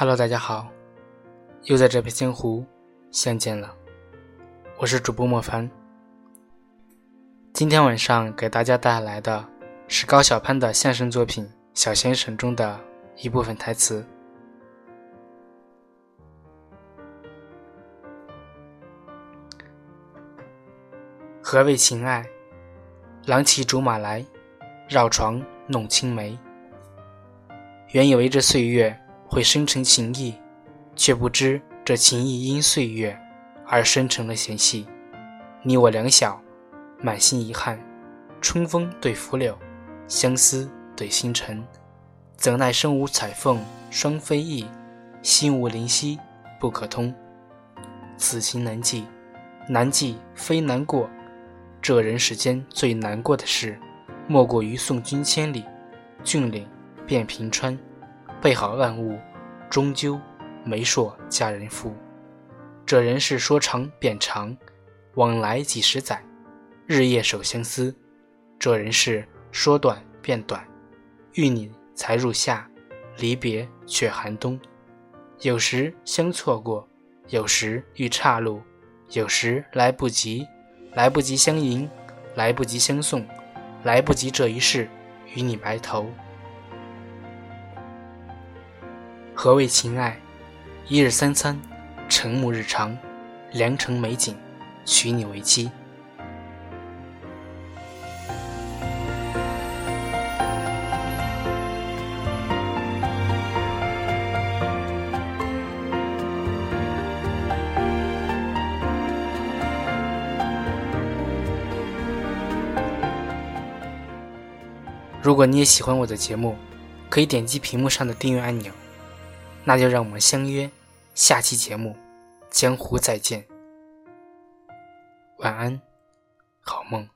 Hello，大家好，又在这片江湖相见了。我是主播莫凡。今天晚上给大家带来的是高晓攀的相声作品《小先生》中的一部分台词。何谓情爱？郎骑竹马来，绕床弄青梅。原以为这岁月会生成情谊，却不知这情谊因岁月而生成了嫌隙。你我两小，满心遗憾。春风对拂柳，相思对星辰。怎奈身无彩凤双飞翼，心无灵犀不可通。此情难寄，难寄非难过。这人世间最难过的事，莫过于送君千里，峻岭变平川，备好万物，终究媒妁佳人妇。这人世说长变长，往来几十载，日夜守相思。这人世说短变短，遇你才入夏，离别却寒冬。有时相错过，有时遇岔路，有时来不及。来不及相迎，来不及相送，来不及这一世与你白头。何谓情爱？一日三餐，晨暮日常，良辰美景，娶你为妻。如果你也喜欢我的节目，可以点击屏幕上的订阅按钮。那就让我们相约下期节目，江湖再见。晚安，好梦。